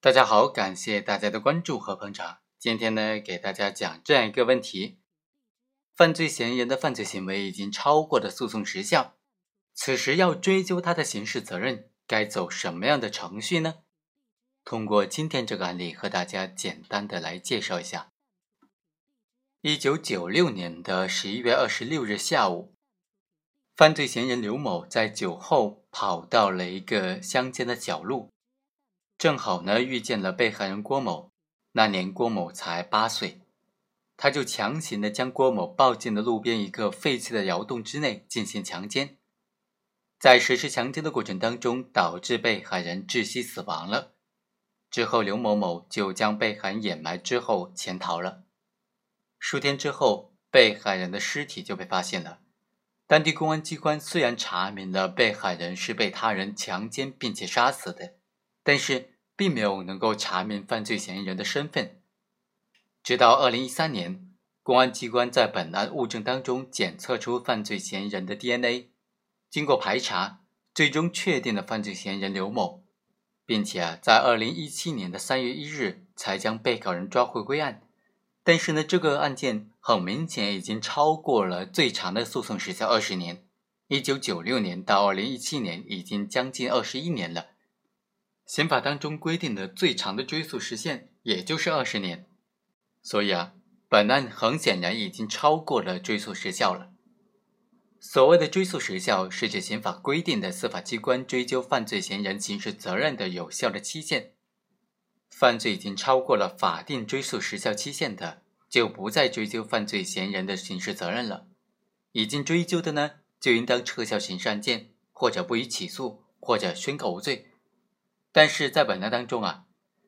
大家好，感谢大家的关注和捧场。今天呢，给大家讲这样一个问题：犯罪嫌疑人的犯罪行为已经超过了诉讼时效，此时要追究他的刑事责任，该走什么样的程序呢？通过今天这个案例，和大家简单的来介绍一下。一九九六年的十一月二十六日下午，犯罪嫌疑人刘某在酒后跑到了一个乡间的小路。正好呢，遇见了被害人郭某。那年郭某才八岁，他就强行的将郭某抱进了路边一个废弃的窑洞之内进行强奸。在实施强奸的过程当中，导致被害人窒息死亡了。之后，刘某某就将被害人掩埋之后潜逃了。数天之后，被害人的尸体就被发现了。当地公安机关虽然查明了被害人是被他人强奸并且杀死的。但是并没有能够查明犯罪嫌疑人的身份。直到二零一三年，公安机关在本案物证当中检测出犯罪嫌疑人的 DNA，经过排查，最终确定了犯罪嫌疑人刘某，并且啊，在二零一七年的三月一日才将被告人抓回归案。但是呢，这个案件很明显已经超过了最长的诉讼时效二十年，一九九六年到二零一七年已经将近二十一年了。刑法当中规定的最长的追诉时限也就是二十年，所以啊，本案很显然已经超过了追诉时效了。所谓的追诉时效，是指刑法规定的司法机关追究犯罪嫌疑人刑事责任的有效的期限。犯罪已经超过了法定追诉时效期限的，就不再追究犯罪嫌疑人的刑事责任了；已经追究的呢，就应当撤销刑事案件，或者不予起诉，或者宣告无罪。但是在本案当中啊，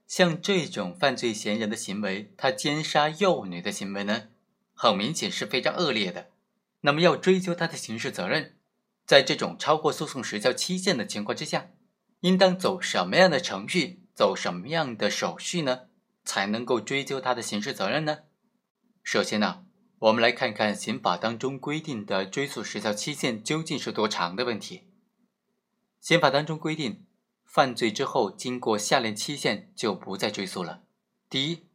像这种犯罪嫌疑人的行为，他奸杀幼女的行为呢，很明显是非常恶劣的。那么要追究他的刑事责任，在这种超过诉讼时效期限的情况之下，应当走什么样的程序，走什么样的手续呢，才能够追究他的刑事责任呢？首先呢，我们来看看刑法当中规定的追诉时效期限究竟是多长的问题。刑法当中规定。犯罪之后，经过下列期限就不再追诉了：第一，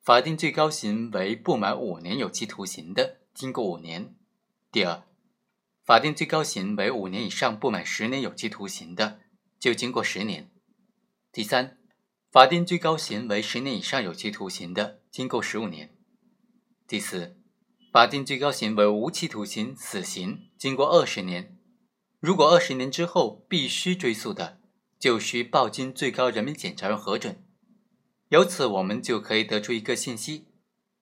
法定最高刑为不满五年有期徒刑的，经过五年；第二，法定最高刑为五年以上不满十年有期徒刑的，就经过十年；第三，法定最高刑为十年以上有期徒刑的，经过十五年；第四，法定最高刑为无期徒刑、死刑，经过二十年。如果二十年之后必须追诉的，就需报经最高人民检察院核准。由此，我们就可以得出一个信息：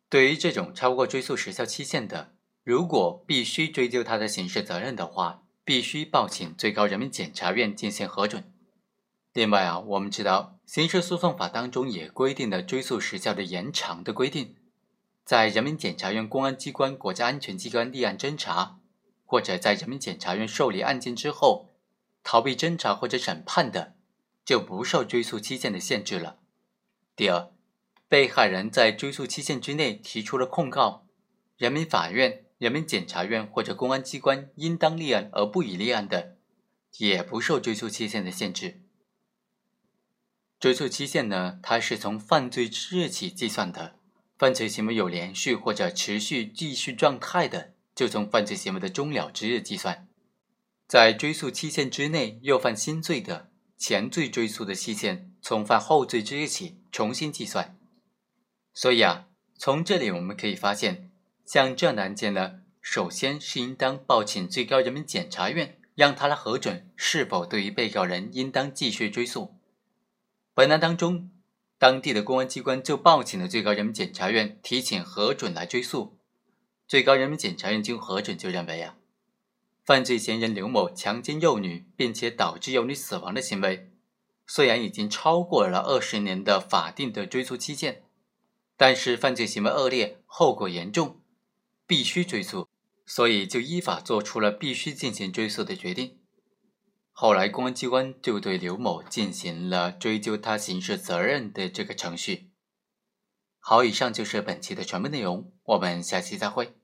对于这种超过追诉时效期限的，如果必须追究他的刑事责任的话，必须报请最高人民检察院进行核准。另外啊，我们知道刑事诉讼法当中也规定了追诉时效的延长的规定，在人民检察院、公安机关、国家安全机关立案侦查，或者在人民检察院受理案件之后。逃避侦查或者审判的，就不受追诉期限的限制了。第二，被害人在追诉期限之内提出了控告，人民法院、人民检察院或者公安机关应当立案而不予立案的，也不受追诉期限的限制。追诉期限呢，它是从犯罪之日起计算的，犯罪行为有连续或者持续继续状态的，就从犯罪行为的终了之日计算。在追诉期限之内又犯新罪的，前罪追诉的期限从犯后罪之日起重新计算。所以啊，从这里我们可以发现，像这样的案件呢，首先是应当报请最高人民检察院，让他来核准是否对于被告人应当继续追诉。本案当中，当地的公安机关就报请了最高人民检察院提请核准来追诉。最高人民检察院经核准就认为啊。犯罪嫌疑人刘某强奸幼女，并且导致幼女死亡的行为，虽然已经超过了二十年的法定的追诉期限，但是犯罪行为恶劣，后果严重，必须追诉，所以就依法做出了必须进行追诉的决定。后来，公安机关就对刘某进行了追究他刑事责任的这个程序。好，以上就是本期的全部内容，我们下期再会。